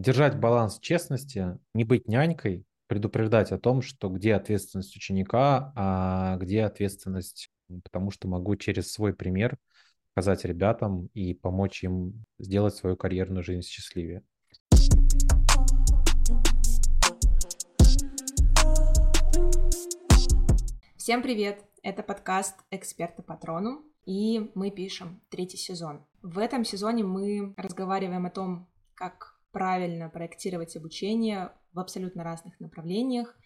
держать баланс честности, не быть нянькой, предупреждать о том, что где ответственность ученика, а где ответственность, потому что могу через свой пример показать ребятам и помочь им сделать свою карьерную жизнь счастливее. Всем привет! Это подкаст «Эксперты Патрону», и мы пишем третий сезон. В этом сезоне мы разговариваем о том, как правильно проектировать обучение в абсолютно разных направлениях.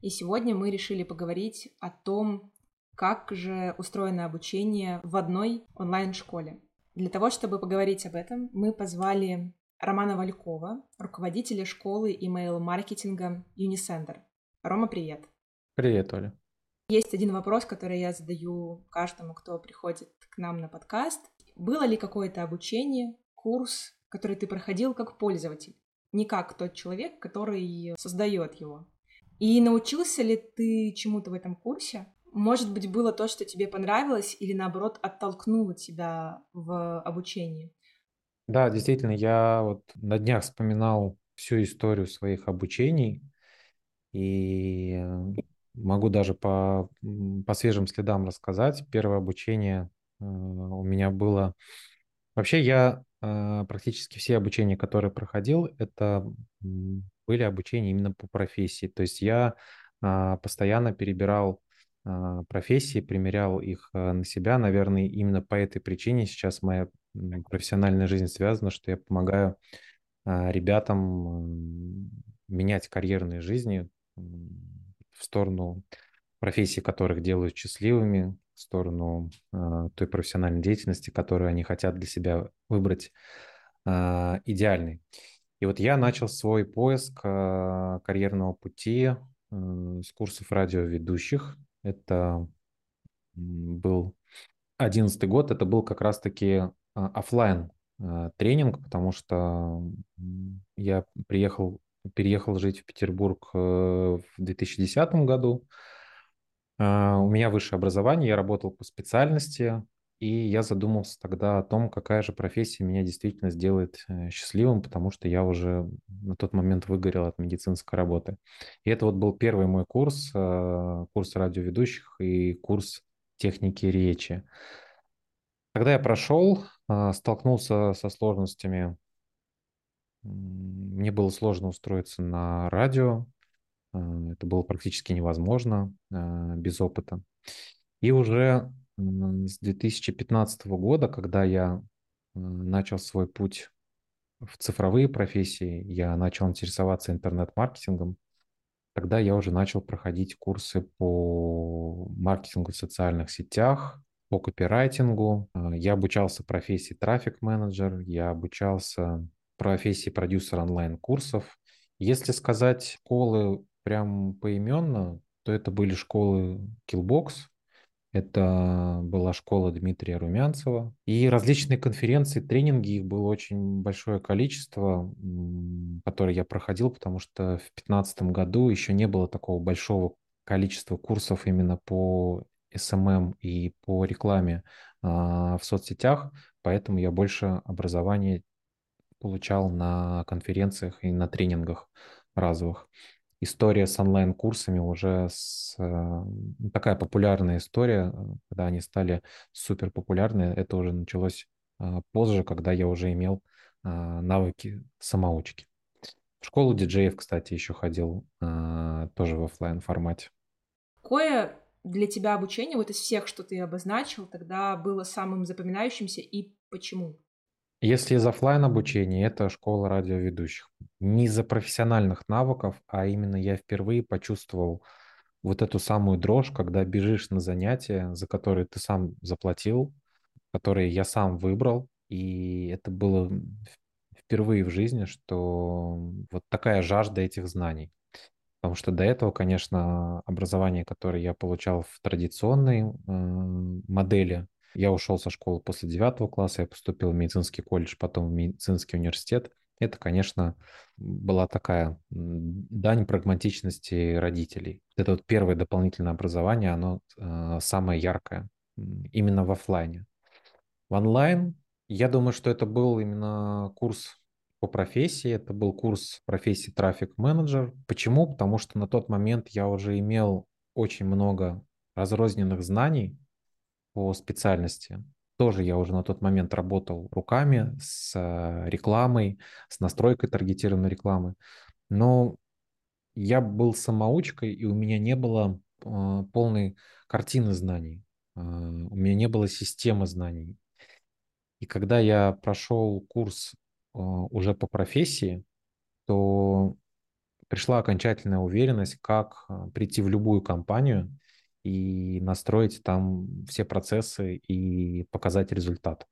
И сегодня мы решили поговорить о том, как же устроено обучение в одной онлайн-школе. Для того, чтобы поговорить об этом, мы позвали Романа Валькова, руководителя школы email-маркетинга Unisender. Рома, привет. Привет, Оля. Есть один вопрос, который я задаю каждому, кто приходит к нам на подкаст. Было ли какое-то обучение, курс, который ты проходил как пользователь, не как тот человек, который создает его. И научился ли ты чему-то в этом курсе? Может быть, было то, что тебе понравилось, или наоборот оттолкнуло тебя в обучении? Да, действительно, я вот на днях вспоминал всю историю своих обучений, и могу даже по, по свежим следам рассказать. Первое обучение э, у меня было... Вообще я практически все обучения, которые проходил, это были обучения именно по профессии. То есть я а, постоянно перебирал а, профессии, примерял их на себя. Наверное, именно по этой причине сейчас моя профессиональная жизнь связана, что я помогаю ребятам менять карьерные жизни в сторону профессий, которых делают счастливыми, в сторону э, той профессиональной деятельности, которую они хотят для себя выбрать э, идеальной. И вот я начал свой поиск э, карьерного пути э, с курсов радиоведущих. Это был одиннадцатый год, это был как раз-таки офлайн тренинг, потому что я приехал, переехал жить в Петербург в 2010 году, у меня высшее образование, я работал по специальности, и я задумался тогда о том, какая же профессия меня действительно сделает э, счастливым, потому что я уже на тот момент выгорел от медицинской работы. И это вот был первый мой курс, э, курс радиоведущих и курс техники речи. Когда я прошел, а, столкнулся со сложностями. Мне было сложно устроиться на радио, это было практически невозможно э, без опыта. И уже с 2015 года, когда я э, начал свой путь в цифровые профессии, я начал интересоваться интернет-маркетингом, тогда я уже начал проходить курсы по маркетингу в социальных сетях, по копирайтингу. Я обучался профессии трафик-менеджер, я обучался профессии продюсер онлайн-курсов. Если сказать школы прям поименно, то это были школы Killbox, это была школа Дмитрия Румянцева. И различные конференции, тренинги, их было очень большое количество, которые я проходил, потому что в 2015 году еще не было такого большого количества курсов именно по SMM и по рекламе а, в соцсетях, поэтому я больше образования получал на конференциях и на тренингах разовых история с онлайн-курсами уже с, э, такая популярная история, э, когда они стали супер популярны. Это уже началось а, позже, когда я уже имел а, навыки самоучки. В школу диджеев, кстати, еще ходил тоже в офлайн формате. Какое для тебя обучение вот из всех, что ты обозначил, тогда было самым запоминающимся и почему? Если из офлайн обучения, это школа радиоведущих. Не из-за профессиональных навыков, а именно я впервые почувствовал вот эту самую дрожь, когда бежишь на занятия, за которые ты сам заплатил, которые я сам выбрал. И это было впервые в жизни, что вот такая жажда этих знаний. Потому что до этого, конечно, образование, которое я получал в традиционной э, модели я ушел со школы после девятого класса, я поступил в медицинский колледж, потом в медицинский университет. Это, конечно, была такая дань прагматичности родителей. Это вот первое дополнительное образование, оно э, самое яркое, именно в офлайне. В онлайн, я думаю, что это был именно курс по профессии. Это был курс профессии трафик-менеджер. Почему? Потому что на тот момент я уже имел очень много разрозненных знаний по специальности. Тоже я уже на тот момент работал руками с э, рекламой, с настройкой таргетированной рекламы. Но я был самоучкой, и у меня не было э, полной картины знаний. Э, у меня не было системы знаний. И когда я прошел курс уже по профессии, то пришла окончательная уверенность, как прийти в любую компанию и настроить там все процессы и показать результат.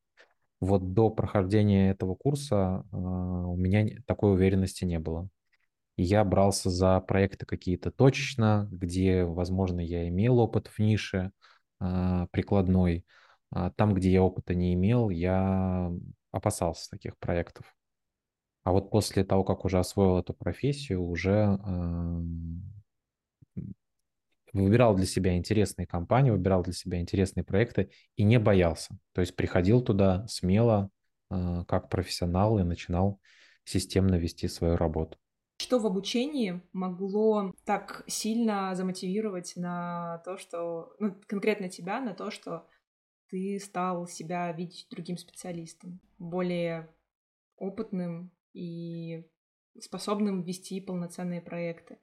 Вот до прохождения этого курса э, у меня такой уверенности не было. Я брался за проекты какие-то точечно, где, возможно, я имел опыт в нише э, прикладной. А там, где я опыта не имел, я опасался таких проектов. А вот после того, как уже освоил эту профессию, уже э, выбирал для себя интересные компании, выбирал для себя интересные проекты и не боялся. То есть приходил туда смело, э, как профессионал, и начинал системно вести свою работу. Что в обучении могло так сильно замотивировать на то, что, ну, конкретно тебя, на то, что ты стал себя видеть другим специалистом, более опытным и способным вести полноценные проекты?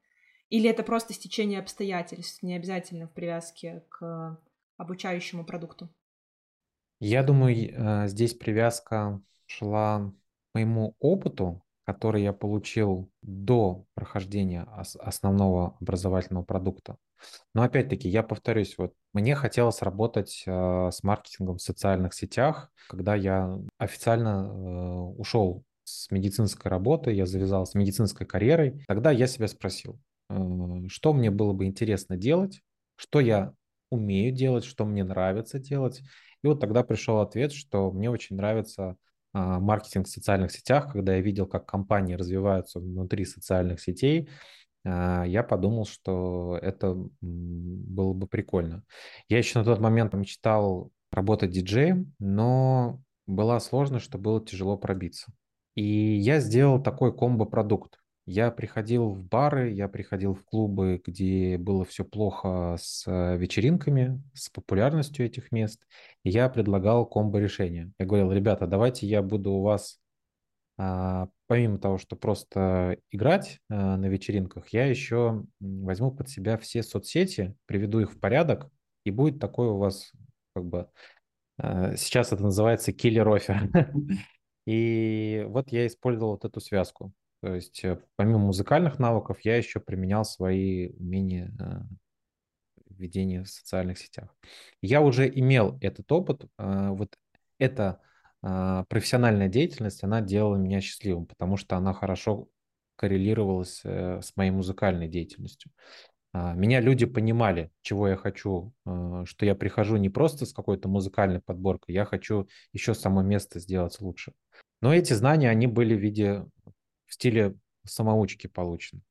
Или это просто стечение обстоятельств, не обязательно в привязке к обучающему продукту? Я думаю, э, здесь привязка шла моему опыту, который я получил до прохождения основного образовательного продукта. Но опять-таки, я повторюсь, вот мне хотелось работать э, с маркетингом в социальных сетях, когда я официально э, ушел с медицинской работы, я завязал с медицинской карьерой, тогда я себя спросил, что мне было бы интересно делать, что я умею делать, что мне нравится делать. И вот тогда пришел ответ, что мне очень нравится а, маркетинг в социальных сетях, когда я видел, как компании развиваются внутри социальных сетей, а, я подумал, что это было бы прикольно. Я еще на тот момент мечтал работать диджеем, но была сложность, что было тяжело пробиться. И я сделал такой комбо-продукт. Я приходил в бары, я приходил в клубы, где было все плохо с э, вечеринками, с популярностью этих мест. И я предлагал комбо-решение. Я говорил, ребята, давайте я буду у вас, а, помимо того, что просто играть а, на вечеринках, я еще возьму под себя все соцсети, приведу их в порядок, и будет такой у вас, как бы, а, сейчас это называется киллер-офер. И вот я использовал вот эту связку. То есть э, помимо музыкальных навыков я еще применял свои умения э, ведения в социальных сетях. Я уже имел этот опыт. Э, вот эта профессиональная деятельность, она делала меня счастливым, потому что она хорошо коррелировалась с моей музыкальной деятельностью. А, меня люди понимали, чего я хочу, что я прихожу не просто с какой-то музыкальной подборкой, я хочу еще само место сделать лучше. Но эти знания, они были в виде в стиле самоучки получен.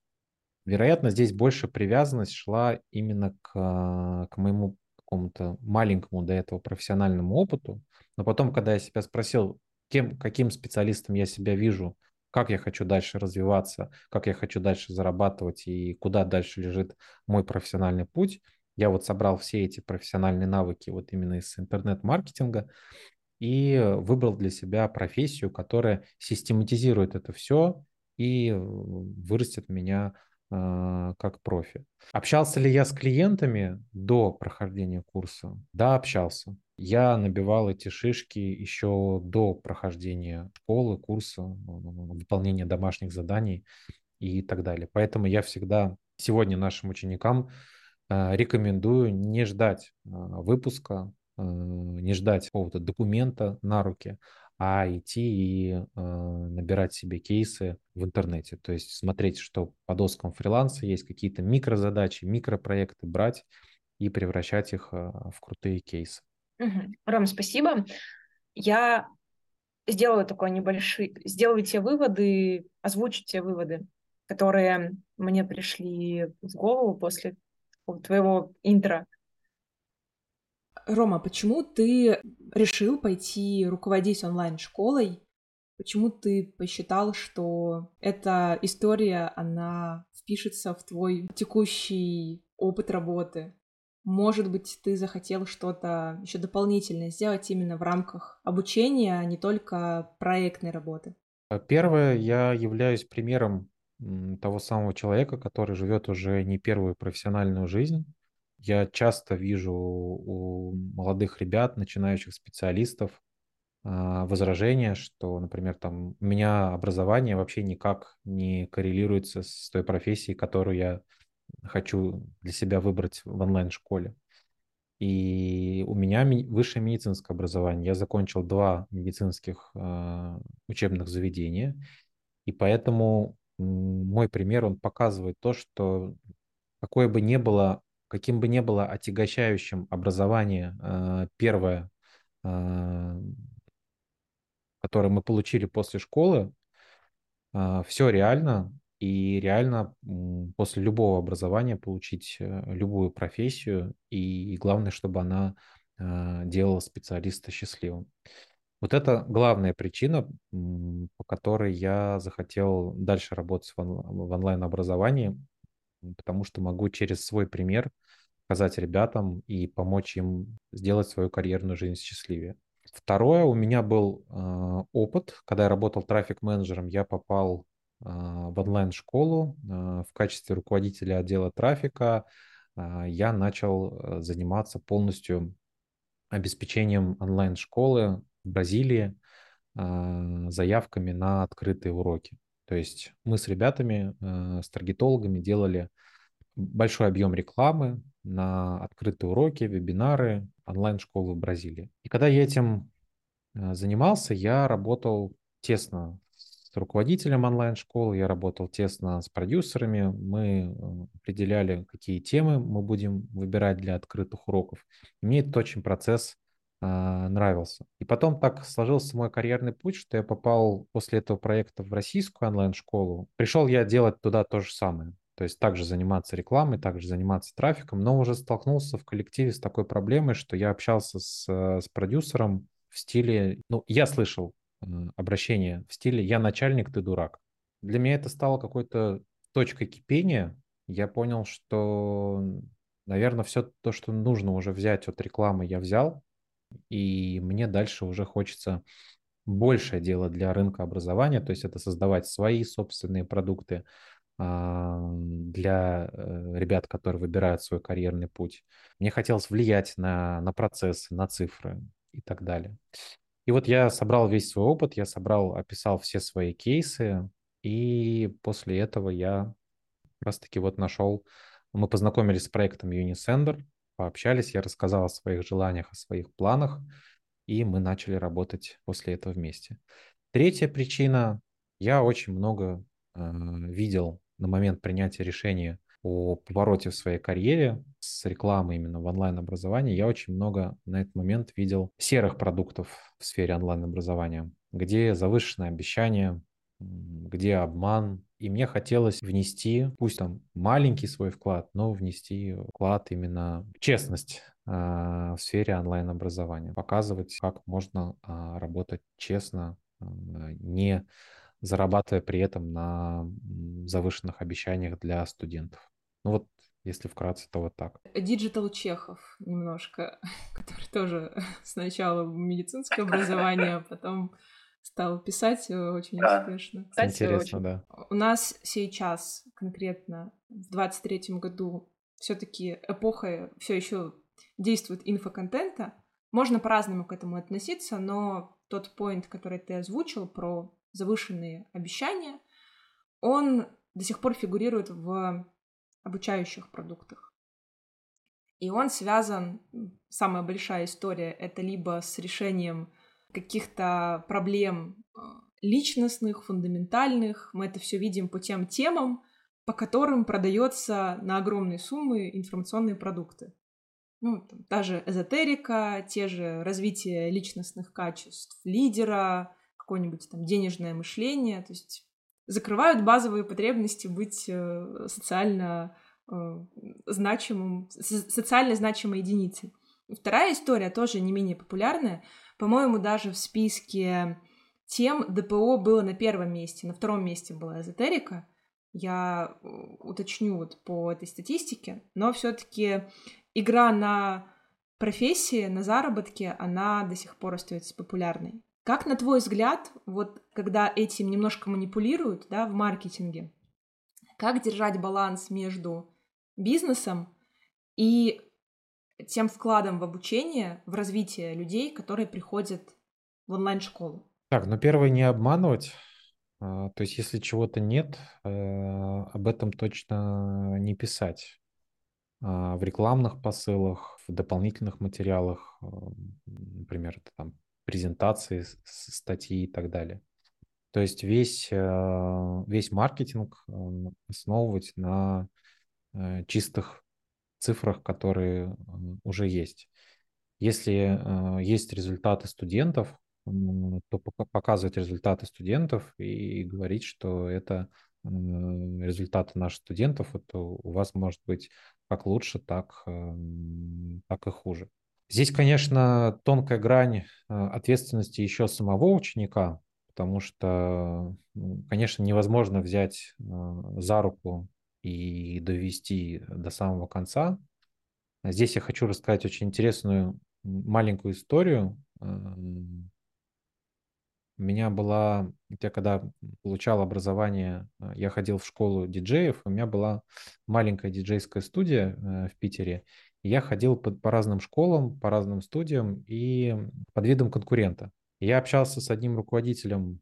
Вероятно, здесь больше привязанность шла именно к, к моему какому-то маленькому до этого профессиональному опыту. Но потом, когда я себя спросил, кем, каким специалистом я себя вижу, как я хочу дальше развиваться, как я хочу дальше зарабатывать и куда дальше лежит мой профессиональный путь, я вот собрал все эти профессиональные навыки вот именно из интернет-маркетинга и выбрал для себя профессию, которая систематизирует это все и вырастет меня э, как профи. Общался ли я с клиентами до прохождения курса? Да, общался. Я набивал эти шишки еще до прохождения школы, курса, выполнения домашних заданий и так далее. Поэтому я всегда сегодня нашим ученикам э, рекомендую не ждать э, выпуска Э, не ждать какого-то документа на руки, а идти и э, набирать себе кейсы в интернете. То есть смотреть, что по доскам фриланса есть какие-то микрозадачи, микропроекты, брать и превращать их э, в крутые кейсы. Угу. Ром, спасибо. Я сделаю такой небольшой, сделаю те выводы, озвучу те выводы, которые мне пришли в голову после твоего интро. Рома, почему ты решил пойти руководить онлайн-школой Почему ты посчитал, что эта история, она впишется в твой текущий опыт работы? Может быть, ты захотел что-то еще дополнительное сделать именно в рамках обучения, а не только проектной работы? Первое, я являюсь примером того самого человека, который живет уже не первую профессиональную жизнь. Я часто вижу у молодых ребят, начинающих специалистов, а, возражение, что, например, там у меня образование вообще никак не коррелируется с той профессией, которую я хочу для себя выбрать в онлайн-школе. И у меня высшее медицинское образование. Я закончил два медицинских э, учебных заведения. И поэтому мой пример, он показывает то, что какое бы ни было, каким бы ни было отягощающим образование э, первое, э, которое мы получили после школы, э, все реально, и реально после любого образования получить любую профессию, и главное, чтобы она делала специалиста счастливым. Вот это главная причина, по которой я захотел дальше работать в онлайн-образовании, потому что могу через свой пример показать ребятам и помочь им сделать свою карьерную жизнь счастливее. Второе, у меня был э, опыт, когда я работал трафик-менеджером, я попал а, в онлайн-школу а, в качестве руководителя отдела трафика. А, я начал э, заниматься полностью обеспечением онлайн-школы в Бразилии заявками на открытые уроки. То есть мы с ребятами, э, с таргетологами делали большой объем рекламы на открытые уроки, вебинары, онлайн-школы в Бразилии. И когда я этим э, занимался, я работал тесно руководителем онлайн-школы, я работал тесно с продюсерами, мы э, определяли, какие темы мы будем выбирать для открытых уроков. И мне этот очень процесс нравился. И потом так сложился мой карьерный путь, что я попал после этого проекта в российскую онлайн-школу. Пришел я делать туда то же самое. То есть также заниматься рекламой, также заниматься трафиком, но уже столкнулся в коллективе с такой проблемой, что я общался с, э, с продюсером в стиле, ну, я слышал обращение в стиле «я начальник, ты дурак». Для меня это стало какой-то точкой кипения. Я понял, что, наверное, все то, что нужно уже взять от рекламы, я взял. И мне дальше уже хочется большее дело для рынка образования, то есть это создавать свои собственные продукты а, для э, ребят, которые выбирают свой карьерный путь. Мне хотелось влиять на, на процессы, на цифры и так далее. И вот я собрал весь свой опыт, я собрал, описал все свои кейсы, и после этого я как раз-таки вот нашел, мы познакомились с проектом Unisender, пообщались, я рассказал о своих желаниях, о своих планах, и мы начали работать после этого вместе. Третья причина, я очень много э, видел на момент принятия решения о повороте в своей карьере с рекламой именно в онлайн-образовании, я очень много на этот момент видел серых продуктов в сфере онлайн-образования, где завышенное обещание, где обман. И мне хотелось внести, пусть там маленький свой вклад, но внести вклад именно в честность а, в сфере онлайн-образования, показывать, как можно а, работать честно, а, не зарабатывая при этом на завышенных обещаниях для студентов. Ну вот, если вкратце, то вот так. Digital Чехов немножко, который тоже сначала медицинское образование, а потом стал писать э, очень да. успешно. Кстати, Интересно, очень... да. У нас сейчас конкретно в 23 году все-таки эпоха все еще действует инфоконтента. Можно по-разному к этому относиться, но тот поинт, который ты озвучил про завышенные обещания, он до сих пор фигурирует в обучающих продуктах. И он связан, самая большая история, это либо с решением каких-то проблем э, личностных, фундаментальных. Мы это все видим по тем темам, по которым продается на огромные суммы информационные продукты. Ну, там, та же эзотерика, те же развитие личностных качеств лидера, какое-нибудь там денежное мышление. То есть закрывают базовые потребности быть э, социально э, значимым, социально значимой единицей. Вторая история тоже не менее популярная. По-моему, даже в списке тем ДПО было на первом месте, на втором месте была эзотерика. Я э, уточню вот по этой статистике, но все-таки игра на профессии, на заработке, она до сих пор остается популярной. Как, на твой взгляд, вот когда этим немножко манипулируют, да, в маркетинге, как держать баланс между бизнесом и тем вкладом в обучение, в развитие людей, которые приходят в онлайн-школу? Так, ну первое не обманывать. А, то есть, если чего-то нет, э, об этом точно не писать. А, в рекламных посылах, в дополнительных материалах, э, например, там презентации, статьи и так далее. То есть весь, э, весь маркетинг основывать на чистых цифрах, которые уже есть. Если есть результаты студентов, то показывать результаты студентов и говорить, что это результаты наших студентов, это у вас может быть как лучше, так, эм, так и хуже. Здесь, конечно, тонкая грань э, ответственности еще самого ученика, потому что, конечно, невозможно взять э, за руку и довести до самого конца. Здесь я хочу рассказать очень интересную маленькую историю. Эм, у меня была, я когда получал образование, э, я ходил в школу диджеев, у меня была маленькая диджейская студия э, в Питере. я ходил по, по разным школам, по разным студиям и под видом конкурента. Я общался с одним руководителем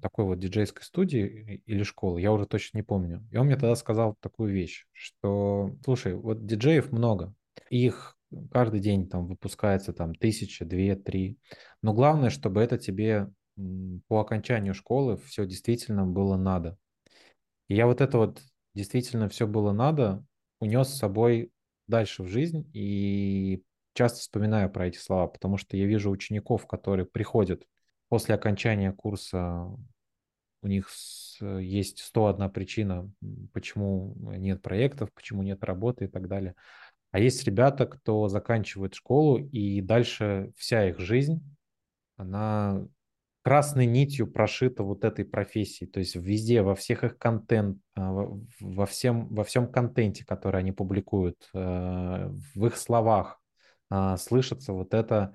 такой вот диджейской студии или школы, я уже точно не помню. И он мне тогда сказал такую вещь, что, слушай, вот диджеев много, их каждый день там выпускается там тысяча, две, три. Но главное, чтобы это тебе по окончанию школы все действительно было надо. И я вот это вот действительно все было надо унес с собой дальше в жизнь и часто вспоминаю про эти слова, потому что я вижу учеников, которые приходят после окончания курса, у них есть 101 причина, почему нет проектов, почему нет работы и так далее. А есть ребята, кто заканчивает школу, и дальше вся их жизнь, она красной нитью прошита вот этой профессии. То есть везде, во всех их контент, а, во всем, во всем контенте, который они публикуют, э, в их словах а, слышится вот эта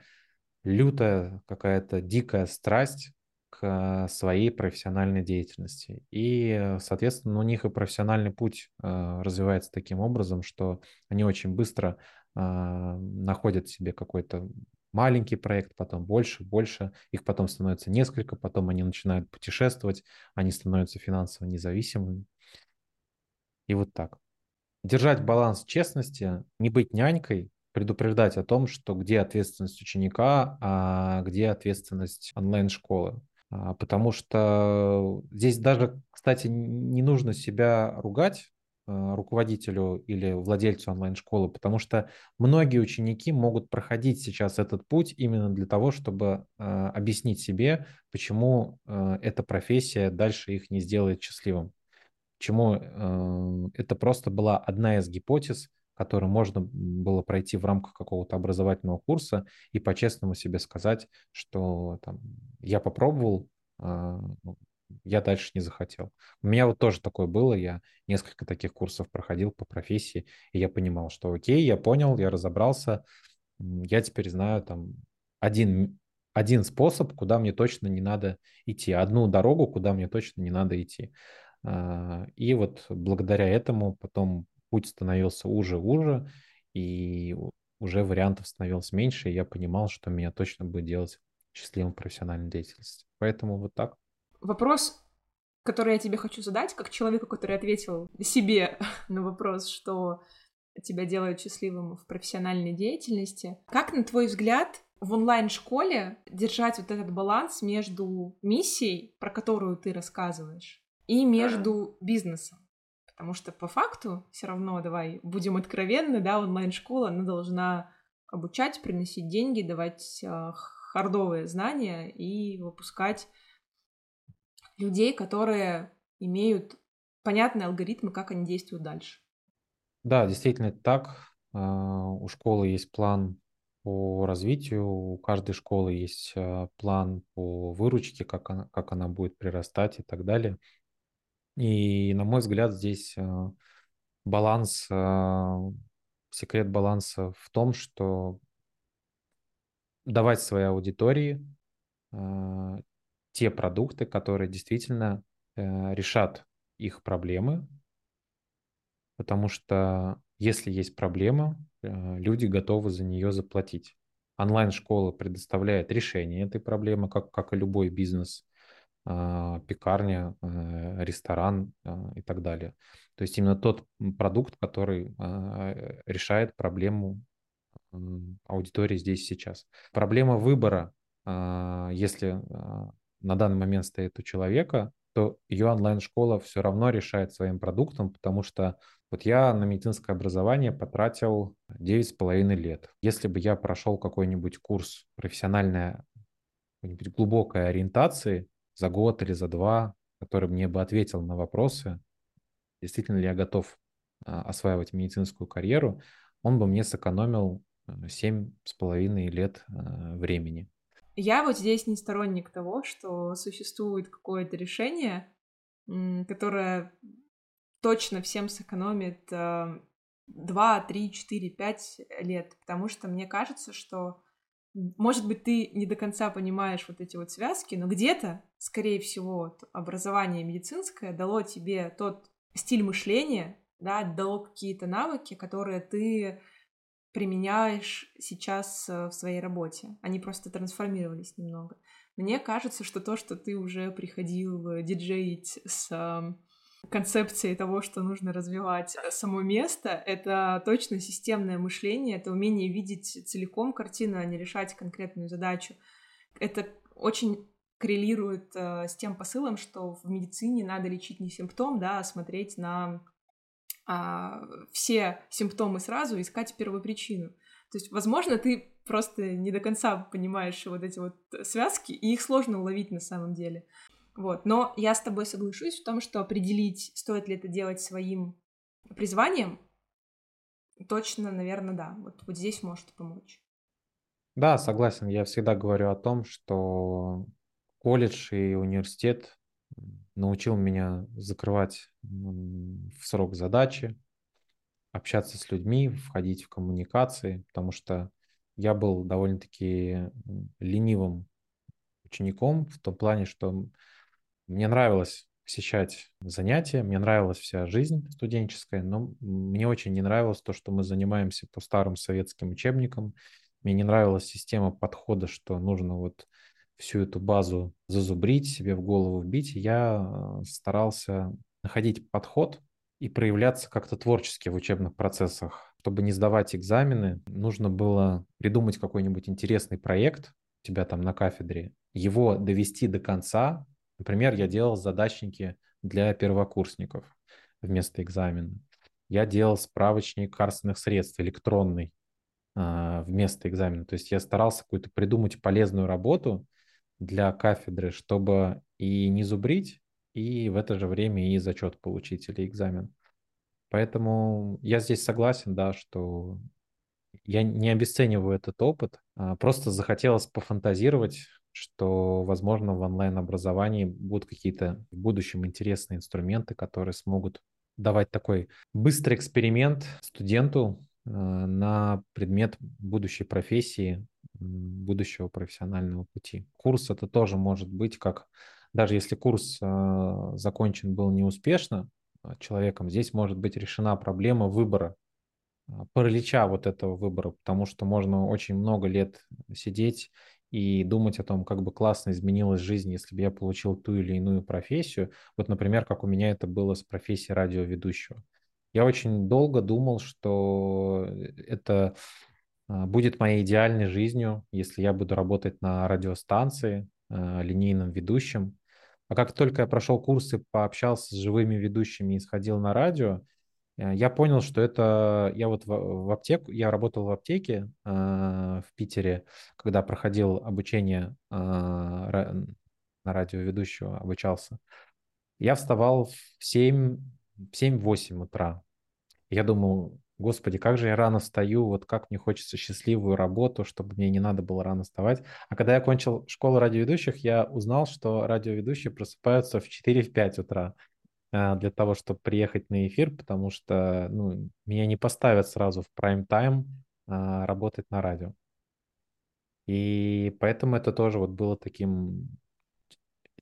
лютая какая-то дикая страсть к своей профессиональной деятельности. И, соответственно, у них и профессиональный путь э, развивается таким образом, что они очень быстро э, находят себе какой-то маленький проект, потом больше, больше, их потом становится несколько, потом они начинают путешествовать, они становятся финансово независимыми. И вот так. Держать баланс честности, не быть нянькой, предупреждать о том, что где ответственность ученика, а где ответственность онлайн-школы. А, потому что здесь даже, кстати, не нужно себя ругать а, руководителю или владельцу онлайн-школы, потому что многие ученики могут проходить сейчас этот путь именно для того, чтобы а, объяснить себе, почему эта профессия дальше их не сделает счастливым. Почему это просто была одна из гипотез, который можно было пройти в рамках какого-то образовательного курса и по-честному себе сказать, что там, я попробовал, а, ну, я дальше не захотел. У меня вот тоже такое было, я несколько таких курсов проходил по профессии, и я понимал, что окей, я понял, я разобрался, я теперь знаю там один, один способ, куда мне точно не надо идти, одну дорогу, куда мне точно не надо идти. А, и вот благодаря этому потом путь становился уже-уже, и уже вариантов становилось меньше, и я понимал, что меня точно будет делать счастливым в профессиональной деятельности. Поэтому вот так. Вопрос, который я тебе хочу задать, как человеку, который ответил себе на вопрос, что тебя делает счастливым в профессиональной деятельности. Как, на твой взгляд, в онлайн-школе держать вот этот баланс между миссией, про которую ты рассказываешь, и между бизнесом? Потому что по факту все равно, давай, будем откровенны, да, онлайн-школа, она должна обучать, приносить деньги, давать э, хардовые знания и выпускать людей, которые имеют понятные алгоритмы, как они действуют дальше. Да, действительно так. А, у школы есть план по развитию, у каждой школы есть а, план по выручке, как она, как она будет прирастать и так далее. И, на мой взгляд, здесь а, баланс, а, секрет баланса в том, что давать своей аудитории те продукты, которые действительно э, решат их проблемы, потому что если есть проблема, э, люди готовы за нее заплатить. Онлайн-школа предоставляет решение этой проблемы, как, как и любой бизнес, пекарня, э, ресторан а, и так далее. То есть именно тот продукт, который а, решает проблему аудитории здесь сейчас. Проблема выбора, если на данный момент стоит у человека, то ее онлайн-школа все равно решает своим продуктом, потому что вот я на медицинское образование потратил 9,5 лет. Если бы я прошел какой-нибудь курс профессиональной какой-нибудь глубокой ориентации за год или за два, который мне бы ответил на вопросы, действительно ли я готов а, осваивать медицинскую карьеру, он бы мне сэкономил 7,5 лет а, времени. Я вот здесь не сторонник того, что существует какое-то решение, которое точно всем сэкономит 2, 3, 4, 5 лет, потому что мне кажется, что, может быть, ты не до конца понимаешь вот эти вот связки, но где-то, скорее всего, образование медицинское дало тебе тот стиль мышления, да, дало какие-то навыки, которые ты применяешь сейчас э, в своей работе. Они просто трансформировались немного. Мне кажется, что то, что ты уже приходил диджеить с концепцией того, что нужно развивать само место, это точно системное мышление, это умение видеть целиком картину, а не решать конкретную задачу. Это очень коррелирует э, с тем посылом, что в медицине надо лечить не симптом, да, а смотреть на а, все симптомы сразу, искать первопричину. То есть, возможно, ты просто не до конца понимаешь вот эти вот связки, и их сложно уловить на самом деле. Вот. Но я с тобой соглашусь в том, что определить, стоит ли это делать своим призванием, точно, наверное, да. Вот, вот здесь может помочь. Да, согласен. Я всегда говорю о том, что колледж и университет научил меня закрывать в срок задачи, общаться с людьми, входить в коммуникации, потому что я был довольно-таки ленивым учеником в том плане, что мне нравилось посещать занятия, мне нравилась вся жизнь студенческая, но мне очень не нравилось то, что мы занимаемся по старым советским учебникам. Мне не нравилась система подхода, что нужно вот всю эту базу зазубрить, себе в голову вбить. Я э, старался находить подход и проявляться как-то творчески в учебных процессах. Чтобы не сдавать экзамены, нужно было придумать какой-нибудь интересный проект у тебя там на кафедре, его довести до конца. Например, я делал задачники для первокурсников вместо экзамена. Я делал справочник лекарственных средств электронный а, вместо экзамена. То есть я старался какую-то придумать полезную работу, для кафедры, чтобы и не зубрить, и в это же время и зачет получить или экзамен. Поэтому я здесь согласен, да, что я не обесцениваю этот опыт, а просто захотелось пофантазировать, что, возможно, в онлайн-образовании будут какие-то в будущем интересные инструменты, которые смогут давать такой быстрый эксперимент студенту э, на предмет будущей профессии будущего профессионального пути. Курс это тоже может быть как, даже если курс э, закончен был неуспешно а, человеком, здесь может быть решена проблема выбора, а, паралича вот этого выбора, потому что можно очень много лет сидеть и думать о том, как бы классно изменилась жизнь, если бы я получил ту или иную профессию. Вот, например, как у меня это было с профессией радиоведущего. Я очень долго думал, что э, это а, будет моей идеальной жизнью, если я буду работать на радиостанции а, линейным ведущим. А как только я прошел курсы, пообщался с живыми ведущими и сходил на радио, я понял, что это... Я вот в, в аптеку, я работал в аптеке э, в Питере, когда проходил обучение э, на радиоведущего, обучался. Я вставал в 7, в 7-8 утра. Я думал, господи, как же я рано встаю, вот как мне хочется счастливую работу, чтобы мне не надо было рано вставать. А когда я кончил школу радиоведущих, я узнал, что радиоведущие просыпаются в 4-5 утра для того, чтобы приехать на эфир, потому что ну, меня не поставят сразу в прайм-тайм а, работать на радио. И поэтому это тоже вот было таким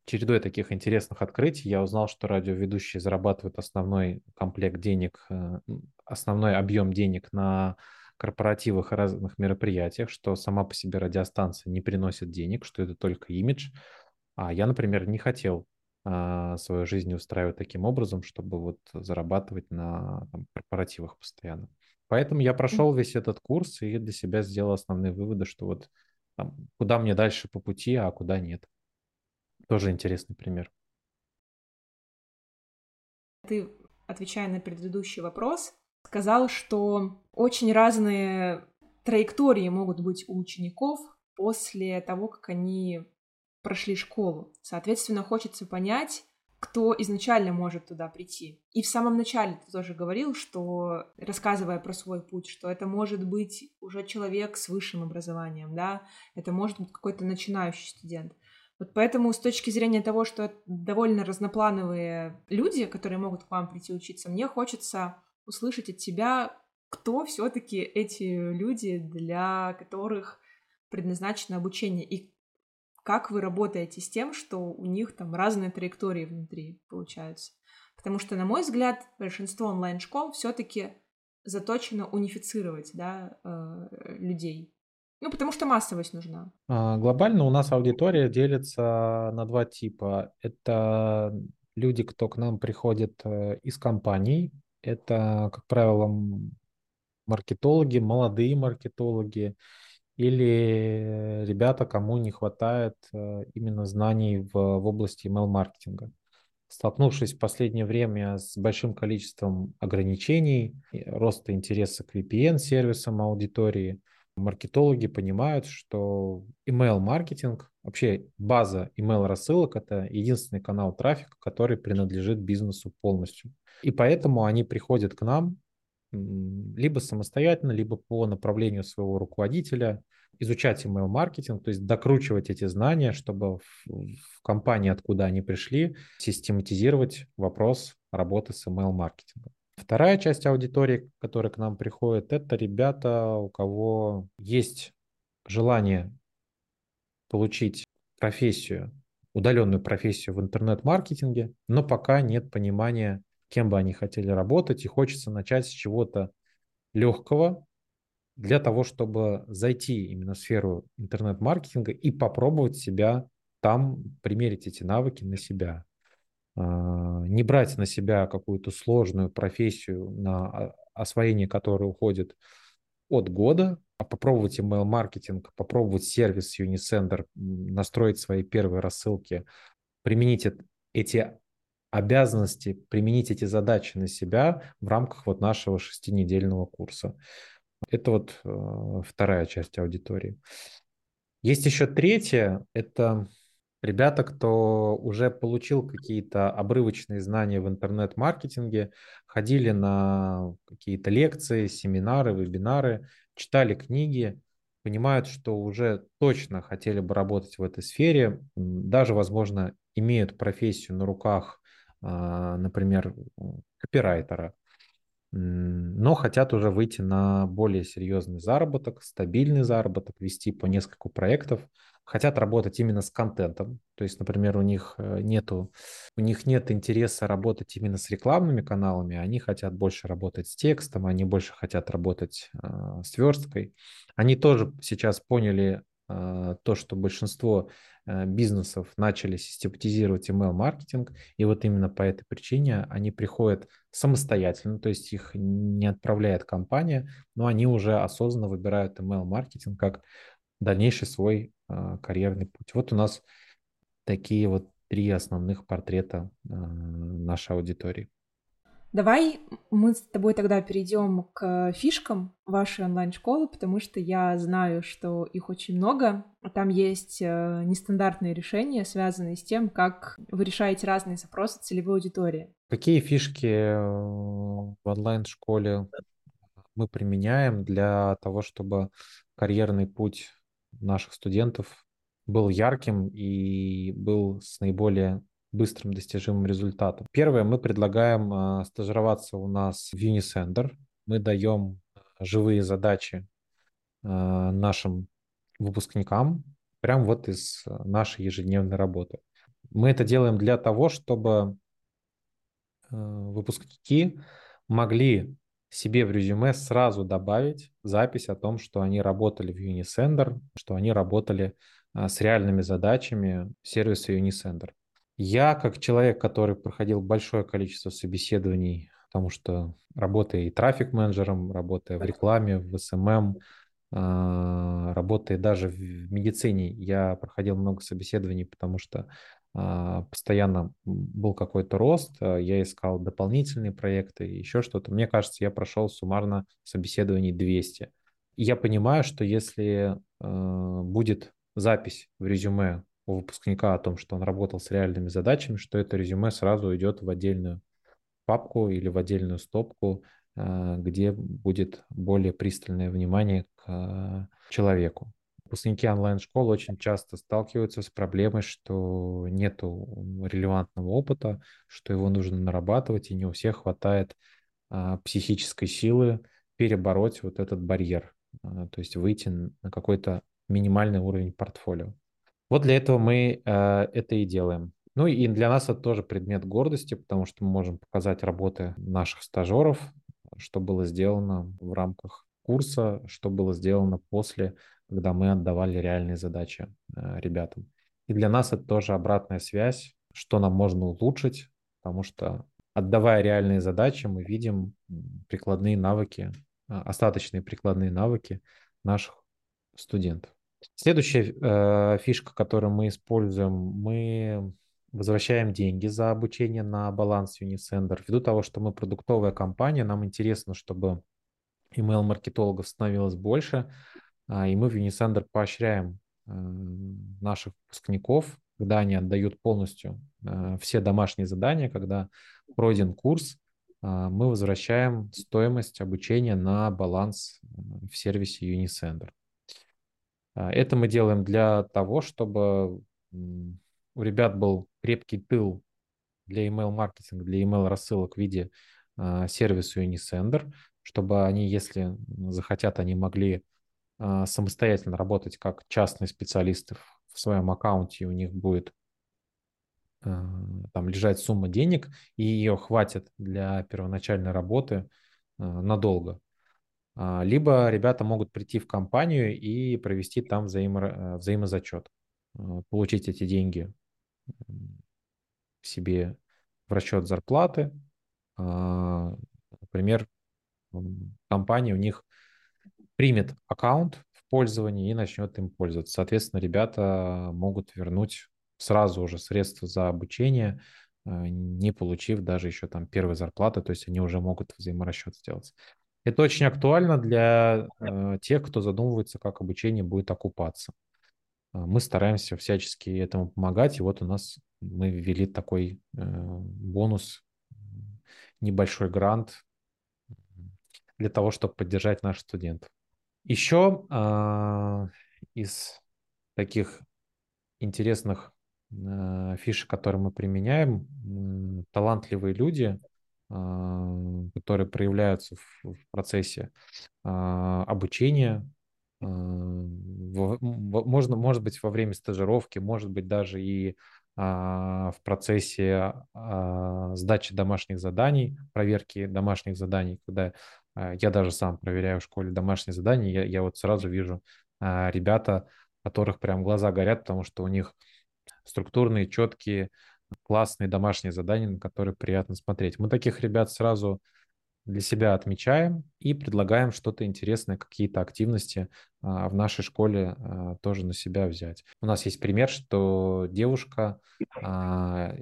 чередой таких интересных открытий я узнал, что радиоведущие зарабатывают основной комплект денег, э, основной объем денег на корпоративах и разных мероприятиях, что сама по себе радиостанция не приносит денег, что это только имидж. А я, например, не хотел а, свою жизнь устраивать таким образом, чтобы вот зарабатывать на там, корпоративах постоянно. Поэтому я прошел весь этот курс и для себя сделал основные выводы, что вот там, куда мне дальше по пути, а куда нет. Тоже интересный пример. Ты, отвечая на предыдущий вопрос, сказал, что очень разные траектории могут быть у учеников после того, как они прошли школу. Соответственно, хочется понять, кто изначально может туда прийти. И в самом начале ты тоже говорил, что, рассказывая про свой путь, что это может быть уже человек с высшим образованием, да, это может быть какой-то начинающий студент. Вот поэтому с точки зрения того, что это довольно разноплановые люди, которые могут к вам прийти учиться, мне хочется услышать от тебя, кто все-таки эти люди, для которых предназначено обучение, и как вы работаете с тем, что у них там разные траектории внутри получаются. Потому что, на мой взгляд, большинство онлайн-школ все-таки заточено унифицировать да, э, людей. Ну, потому что массовость нужна. А, глобально у нас аудитория делится на два типа. Это люди, кто к нам приходит э, из компаний. Это, как правило, маркетологи, молодые маркетологи или ребята, кому не хватает э, именно знаний в, в области email-маркетинга. Столкнувшись в последнее время с большим количеством ограничений, роста интереса к VPN-сервисам аудитории – маркетологи понимают, что email-маркетинг, вообще база email-рассылок – это единственный канал трафика, который принадлежит бизнесу полностью. И поэтому они приходят к нам либо самостоятельно, либо по направлению своего руководителя, изучать email-маркетинг, то есть докручивать эти знания, чтобы в, компании, откуда они пришли, систематизировать вопрос работы с email-маркетингом. Вторая часть аудитории, которая к нам приходит, это ребята, у кого есть желание получить профессию, удаленную профессию в интернет-маркетинге, но пока нет понимания, кем бы они хотели работать, и хочется начать с чего-то легкого для того, чтобы зайти именно в сферу интернет-маркетинга и попробовать себя там, примерить эти навыки на себя. А, не брать на себя какую-то сложную профессию, на освоение которой уходит от года, а попробовать email-маркетинг, попробовать сервис Unisender, настроить свои первые рассылки, применить эти обязанности, применить эти задачи на себя в рамках вот нашего шестинедельного курса. Это вот э, вторая часть аудитории. Есть еще третья, это ребята, кто уже получил какие-то обрывочные знания в интернет-маркетинге, ходили на какие-то лекции, семинары, вебинары, читали книги, понимают, что уже точно хотели бы работать в этой сфере, даже, возможно, имеют профессию на руках, например, копирайтера, но хотят уже выйти на более серьезный заработок, стабильный заработок, вести по нескольку проектов, хотят работать именно с контентом. То есть, например, у них э, нету, у них нет интереса работать именно с рекламными каналами, они хотят больше работать с текстом, они больше хотят работать э, с версткой. Они тоже сейчас поняли э, то, что большинство бизнесов начали систематизировать email-маркетинг, и вот именно по этой причине они приходят самостоятельно, то есть их не отправляет компания, но они уже осознанно выбирают email-маркетинг как дальнейший свой а, карьерный путь. Вот у нас такие вот три основных портрета а, нашей аудитории. Давай мы с тобой тогда перейдем к фишкам вашей онлайн-школы, потому что я знаю, что их очень много. Там есть э, нестандартные решения, связанные с тем, как вы решаете разные запросы целевой аудитории. Какие фишки э, в онлайн-школе мы применяем для того, чтобы карьерный путь наших студентов был ярким и был с наиболее быстрым достижимым результатом. Первое, мы предлагаем э, стажироваться у нас в Unisender. Мы даем живые задачи э, нашим выпускникам прямо вот из нашей ежедневной работы. Мы это делаем для того, чтобы выпускники могли себе в резюме сразу добавить запись о том, что они работали в Unisender, что они работали а, с реальными задачами сервиса Unisender. Я, как человек, который проходил большое количество собеседований, потому что работая и трафик-менеджером, работая в рекламе, в SMM, а, работая даже в медицине, я проходил много собеседований, потому что а, постоянно был какой-то рост, а, я искал дополнительные проекты, еще что-то. Мне кажется, я прошел суммарно собеседований 200. И я понимаю, что если будет запись в резюме у выпускника о том, что он работал с реальными задачами, что это резюме сразу идет в отдельную папку или в отдельную стопку, где будет более пристальное внимание к человеку выпускники онлайн-школ очень часто сталкиваются с проблемой, что нет релевантного опыта, что его нужно нарабатывать, и не у всех хватает а, психической силы перебороть вот этот барьер, а, то есть выйти на какой-то минимальный уровень портфолио. Вот для этого мы а, это и делаем. Ну и для нас это тоже предмет гордости, потому что мы можем показать работы наших стажеров, что было сделано в рамках курса, что было сделано после когда мы отдавали реальные задачи э, ребятам. И для нас это тоже обратная связь, что нам можно улучшить, потому что отдавая реальные задачи, мы видим прикладные навыки, а, остаточные прикладные навыки наших студентов. Следующая э, фишка, которую мы используем, мы возвращаем деньги за обучение на баланс Unisender. Ввиду того, что мы продуктовая компания, нам интересно, чтобы email-маркетологов становилось больше, а, и мы в Unisender поощряем э, наших выпускников, когда они отдают полностью э, все домашние задания, когда пройден курс, а, мы возвращаем стоимость обучения на баланс э, в сервисе Unisender. А, это мы делаем для того, чтобы у ребят был крепкий тыл для email-маркетинга, для email-рассылок в виде сервиса Unisender, чтобы они, если захотят, они могли а, самостоятельно работать как частные специалисты в своем аккаунте, у них будет а, там лежать сумма денег, и ее хватит для первоначальной работы а, надолго. Либо ребята могут прийти в компанию и провести там взаимо, взаимозачет, получить эти деньги себе в расчет зарплаты. Например, компания у них примет аккаунт в пользовании и начнет им пользоваться. Соответственно, ребята могут вернуть сразу уже средства за обучение, э, не получив даже еще там первой зарплаты, то есть они уже могут взаиморасчет сделать. Это очень актуально для э, тех, кто задумывается, как обучение будет окупаться. Э, мы стараемся всячески этому помогать, и вот у нас мы ввели такой э, бонус, небольшой грант для того, чтобы поддержать наших студентов. Еще а, из таких интересных а, фишек, которые мы применяем, талантливые люди, а, которые проявляются в, процессе а, обучения, а, можно, может быть, во время стажировки, может быть, даже и а, в процессе а, сдачи домашних заданий, проверки домашних заданий, когда а, я даже сам проверяю в школе домашние задания, я, я вот сразу вижу а, ребята, которых прям глаза горят, потому что у них структурные, четкие, классные домашние задания, на которые приятно смотреть. Мы таких ребят сразу для себя отмечаем и предлагаем что-то интересное, какие-то активности а, в нашей школе а, тоже на себя взять. У нас есть пример, что девушка, а,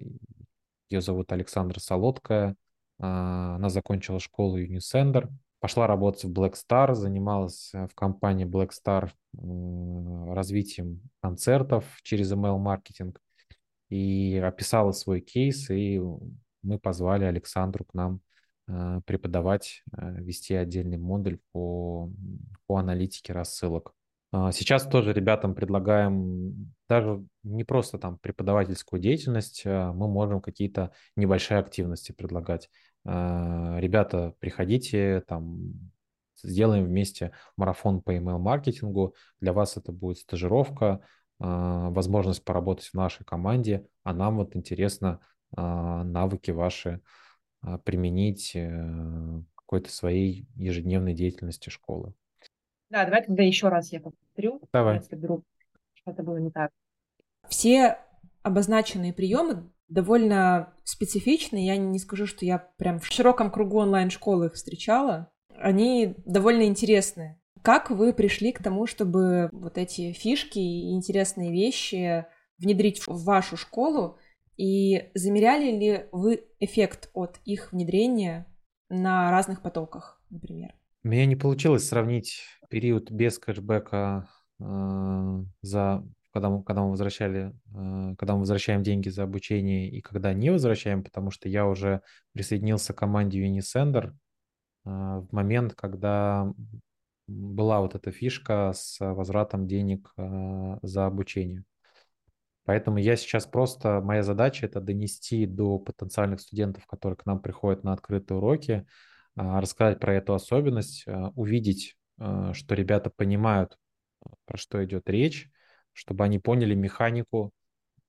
ее зовут Александра Солодкая, она закончила школу Unisender, пошла работать в Black Star, занималась в компании Black Star развитием концертов через email-маркетинг и описала свой кейс, и мы позвали Александру к нам преподавать, вести отдельный модуль по, по аналитике рассылок. А, сейчас тоже ребятам предлагаем даже не просто там преподавательскую деятельность, а мы можем какие-то небольшие активности предлагать. А, ребята, приходите, там сделаем вместе марафон по email-маркетингу. Для вас это будет стажировка, возможность поработать в нашей команде, а нам вот интересно навыки ваши применить э, какой-то своей ежедневной деятельности школы. Да, давай тогда еще раз я повторю. Давай. Если вдруг что-то было не так. Все обозначенные приемы довольно специфичны. Я не скажу, что я прям в широком кругу онлайн-школы их встречала. Они довольно интересные. Как вы пришли к тому, чтобы вот эти фишки и интересные вещи внедрить в вашу школу? И замеряли ли вы эффект от их внедрения на разных потоках, например? У меня не получилось сравнить период без кэшбэка э, за когда мы, когда мы возвращали, э, когда мы возвращаем деньги за обучение и когда не возвращаем, потому что я уже присоединился к команде Unisender э, в момент, когда была вот эта фишка с возвратом денег э, за обучение. Поэтому я сейчас просто, моя задача это донести до потенциальных студентов, которые к нам приходят на открытые уроки, а, рассказать про эту особенность, а, увидеть, а, что ребята понимают, про что идет речь, чтобы они поняли механику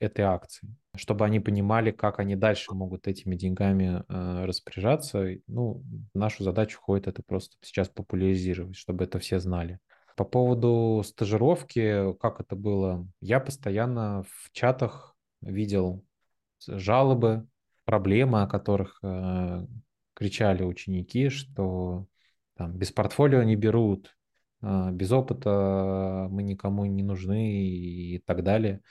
этой акции, чтобы они понимали, как они дальше могут этими деньгами распоряжаться. Ну, нашу задачу входит это просто сейчас популяризировать, чтобы это все знали. По поводу стажировки, как это было, я постоянно в чатах видел жалобы, проблемы, о которых э, кричали ученики, что там, без портфолио не берут, а, без опыта мы никому не нужны и так далее.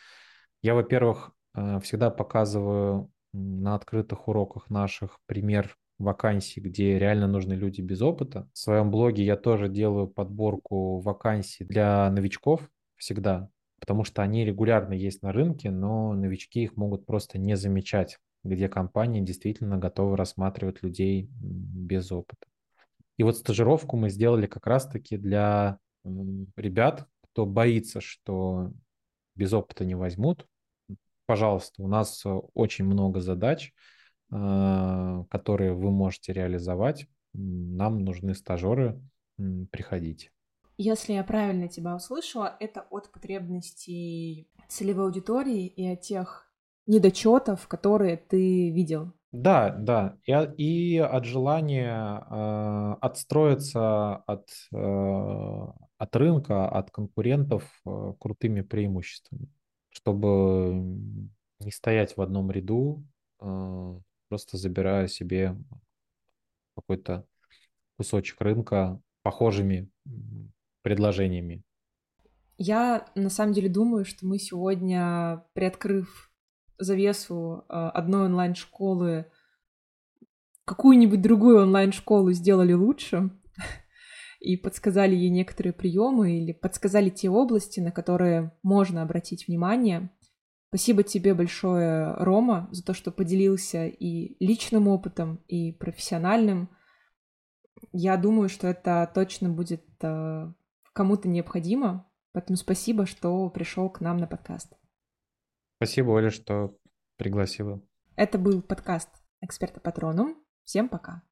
Я, во-первых, а, всегда показываю на открытых уроках наших пример вакансий, где реально нужны люди без опыта. В своем блоге я тоже делаю подборку вакансий для новичков всегда, потому что они регулярно есть на рынке, но новички их могут просто не замечать где компании действительно готовы рассматривать людей без опыта. И вот стажировку мы сделали как раз-таки для ребят, кто боится, что без опыта не возьмут. Пожалуйста, у нас очень много задач, а, которые вы можете реализовать. Нам нужны стажеры, приходите. Если я правильно тебя услышала, это от потребностей целевой аудитории и от тех недочетов, которые ты видел. Да, да. И, и от желания э, отстроиться от, э, от рынка, от конкурентов э, крутыми преимуществами, чтобы не стоять в одном ряду, э, просто забирая себе какой-то кусочек рынка похожими предложениями. Я на самом деле думаю, что мы сегодня, приоткрыв завесу а, одной онлайн-школы какую-нибудь другую онлайн-школу сделали лучше и подсказали ей некоторые приемы или подсказали те области, на которые можно обратить внимание. Спасибо тебе большое, Рома, за то, что поделился и личным опытом, и профессиональным. Я думаю, что это точно будет э, кому-то необходимо. Поэтому спасибо, что пришел к нам на подкаст. Спасибо, Оля, что пригласила. Это был подкаст «Эксперта Патрону». Всем пока.